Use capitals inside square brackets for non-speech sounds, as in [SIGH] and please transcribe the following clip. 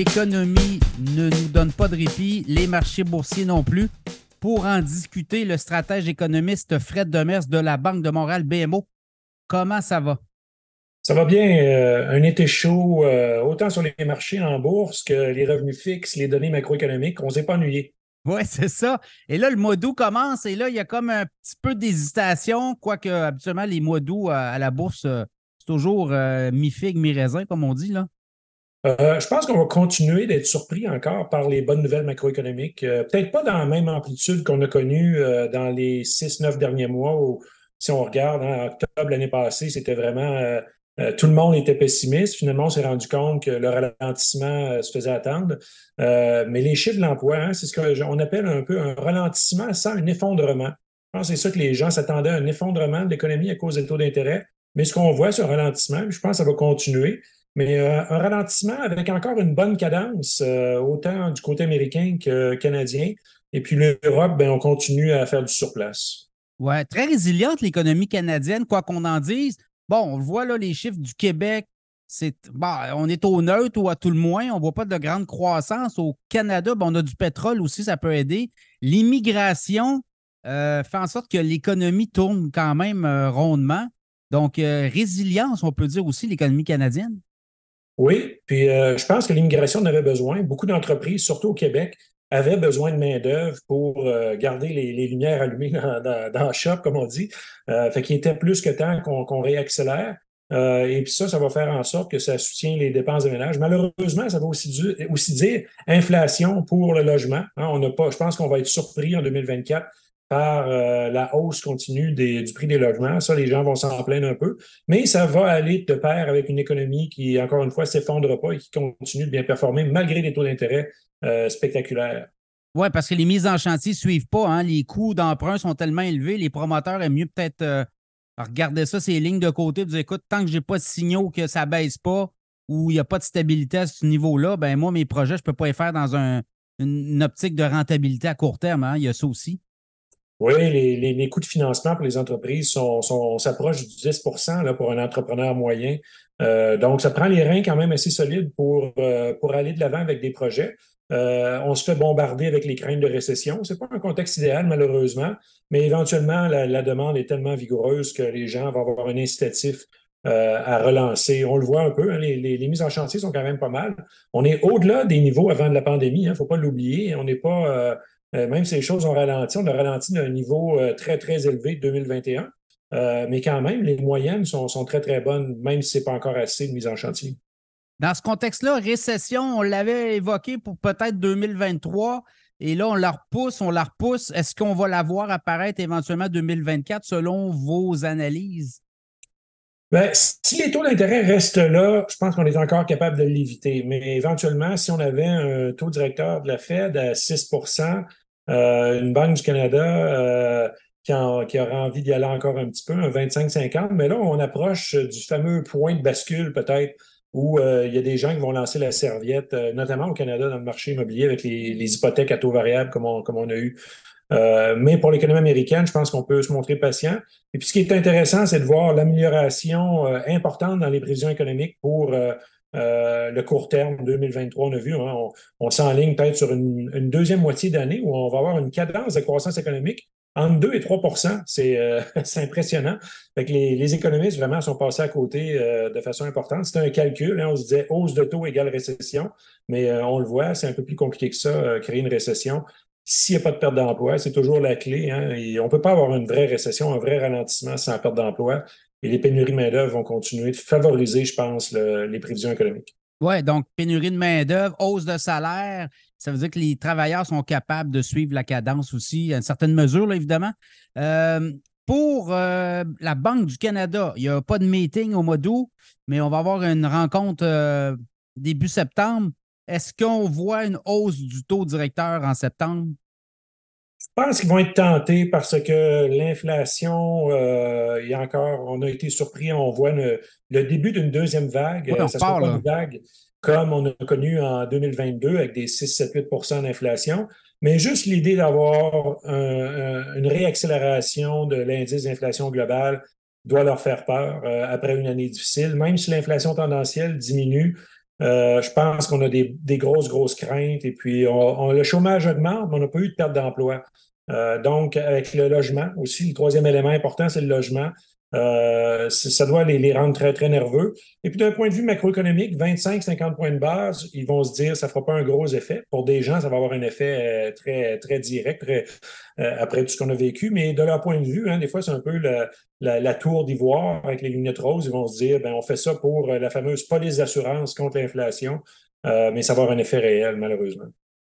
L'économie ne nous donne pas de répit, les marchés boursiers non plus. Pour en discuter, le stratège économiste Fred Demers de la Banque de Montréal BMO. Comment ça va? Ça va bien. Euh, un été chaud, euh, autant sur les marchés en bourse que les revenus fixes, les données macroéconomiques. On ne s'est pas ennuyé. Oui, c'est ça. Et là, le mois d'août commence et là, il y a comme un petit peu d'hésitation, quoique habituellement, les mois d'août à, la bourse, euh, c'est toujours mi-figue, mi-raisin, comme on dit. là. Je pense qu'on va continuer d'être surpris encore par les bonnes nouvelles macroéconomiques. Peut-être pas dans la même amplitude qu'on a connue dans les six, neuf derniers mois où, si on regarde, en octobre l'année passée, c'était vraiment euh, tout le monde était pessimiste. Finalement, on s'est rendu compte que le ralentissement euh, se faisait attendre. Euh, mais les chiffres de l'emploi, hein, c'est ce qu'on appelle un peu un ralentissement sans un effondrement. Je pense que c'est ça que les gens s'attendaient, un effondrement de l'économie à cause des taux d'intérêt. Mais ce qu'on voit, un ralentissement, je pense que ça va continuer. Mais un ralentissement avec encore une bonne cadence, autant du côté américain que canadien. Et puis l'Europe, ben, on continue à faire du surplace. Oui, très résiliente l'économie canadienne, quoi qu'on en dise. Bon, on voit là les chiffres du Québec. C'est, on est au neutre ou à tout le moins. On ne voit pas de grande croissance. Au Canada, on a du pétrole aussi, ça peut aider. L'immigration euh, fait en sorte que l'économie tourne quand même euh, rondement. Donc, euh, résilience, on peut dire aussi, l'économie canadienne. Oui, puis je pense que l'immigration en avait besoin. Beaucoup d'entreprises, surtout au Québec, avaient besoin de main-d'œuvre pour garder les, lumières allumées dans, le shop, comme on dit. Euh, fait qu'il était plus que temps qu'on réaccélère. Euh, et puis ça, ça va faire en sorte que ça soutient les dépenses de ménage. Malheureusement, ça va aussi, aussi dire inflation pour le logement. Hein. on n'a pas, je pense qu'on va être surpris en 2024 par euh, la hausse continue des, du prix des logements. Ça, les gens vont s'en plaindre un peu. Mais ça va aller de pair avec une économie qui, encore une fois, s'effondre pas et qui continue de bien performer malgré les taux d'intérêt euh, spectaculaires. Oui, parce que les mises en chantier ne suivent pas. Hein. Les coûts d'emprunt sont tellement élevés, les promoteurs aiment mieux peut-être euh, regarder ça, ces lignes de côté, dire écoute, tant que je n'ai pas de signaux que ça ne baisse pas ou il n'y a pas de stabilité à ce niveau-là, ben moi, mes projets, je ne peux pas les faire dans une, optique de rentabilité à court terme. Hein. Il y a ça aussi. Oui, les, coûts de financement pour les entreprises sont, sont s'approchent du 10% là, pour un entrepreneur moyen. Euh, donc, ça prend les reins quand même assez solides pour, euh, pour aller de l'avant avec des projets. Euh, on se fait bombarder avec les craintes de récession. Ce n'est pas un contexte idéal, malheureusement, mais éventuellement, la, demande est tellement vigoureuse que les gens vont avoir un incitatif euh, à relancer. On le voit un peu, hein, les, mises en chantier sont quand même pas mal. On est au-delà des niveaux avant de la pandémie, il hein, ne faut pas l'oublier. On n'est pas, euh, même si les choses ont ralenti, on a ralenti d'un niveau très, très élevé de 2021. mais quand même, les moyennes sont, sont très, très bonnes, même si ce n'est pas encore assez de mise en chantier. Dans ce contexte-là, récession, on l'avait évoqué pour peut-être 2023. Et là, on la repousse, on la repousse. Est-ce qu'on va la voir apparaître éventuellement 2024 selon vos analyses? Bien, si les taux d'intérêt restent là, je pense qu'on est encore capable de l'éviter. Mais éventuellement, si on avait un taux directeur de la Fed à 6% euh, une Banque du Canada euh, qui, qui, aura envie d'y aller encore un petit peu, un 25-50, mais là, on approche du fameux point de bascule peut-être où euh, il y a des gens qui vont lancer la serviette, euh, notamment au Canada dans le marché immobilier avec les, hypothèques à taux variable comme on, comme on a eu. Euh, mais pour l'économie américaine, je pense qu'on peut se montrer patient. Et puis ce qui est intéressant, c'est de voir l'amélioration importante dans les prévisions économiques pour le court terme 2023. On a vu, hein, on, s'enligne peut-être sur une, deuxième moitié d'année où on va avoir une cadence de croissance économique entre 2 et 3% euh, [LAUGHS] c'est impressionnant. Fait que les, économistes vraiment sont passés à côté euh, de façon importante. C'était un calcul. Hein, on se disait hausse de taux égale récession, mais euh, on le voit, c'est un peu plus compliqué que ça, créer une récession. S'il n'y a pas de perte d'emploi, c'est toujours la clé. Hein, on ne peut pas avoir une vraie récession, un vrai ralentissement sans perte d'emploi. Et les pénuries de main-d'œuvre vont continuer de favoriser, je pense, les prévisions économiques. Oui, donc pénurie de main-d'œuvre, hausse de salaire, ça veut dire que les travailleurs sont capables de suivre la cadence aussi, à une certaine mesure, évidemment. Euh, pour euh, la Banque du Canada, il n'y a pas de meeting au mois d'août, mais on va avoir une rencontre euh, début septembre. Est-ce qu'on voit une hausse du taux directeur en septembre? Je pense qu'ils vont être tentés parce que l'inflation, il y a encore, on a été surpris, on voit le, début d'une deuxième vague. ça parle, une vague comme on a connu en 2022 avec des 6-7-8% d'inflation. Mais juste l'idée d'avoir une réaccélération de l'indice d'inflation globale doit leur faire peur euh, après une année difficile. Même si l'inflation tendancielle diminue, je pense qu'on a des, grosses, grosses craintes. Et puis, le chômage augmente, mais on n'a pas eu de perte d'emploi. donc, avec le logement aussi, le troisième élément important, c'est le logement. Euh, ça doit les, rendre très, très nerveux. Et puis d'un point de vue macroéconomique, 25-50 points de base, ils vont se dire ça ne fera pas un gros effet. Pour des gens, ça va avoir un effet euh, très, très direct très, euh, après tout ce qu'on a vécu. Mais de leur point de vue, hein, des fois, c'est un peu la, tour d'ivoire avec les lunettes roses. Ils vont se dire ben, on fait ça pour la fameuse police d'assurance contre l'inflation. mais ça va avoir un effet réel, malheureusement.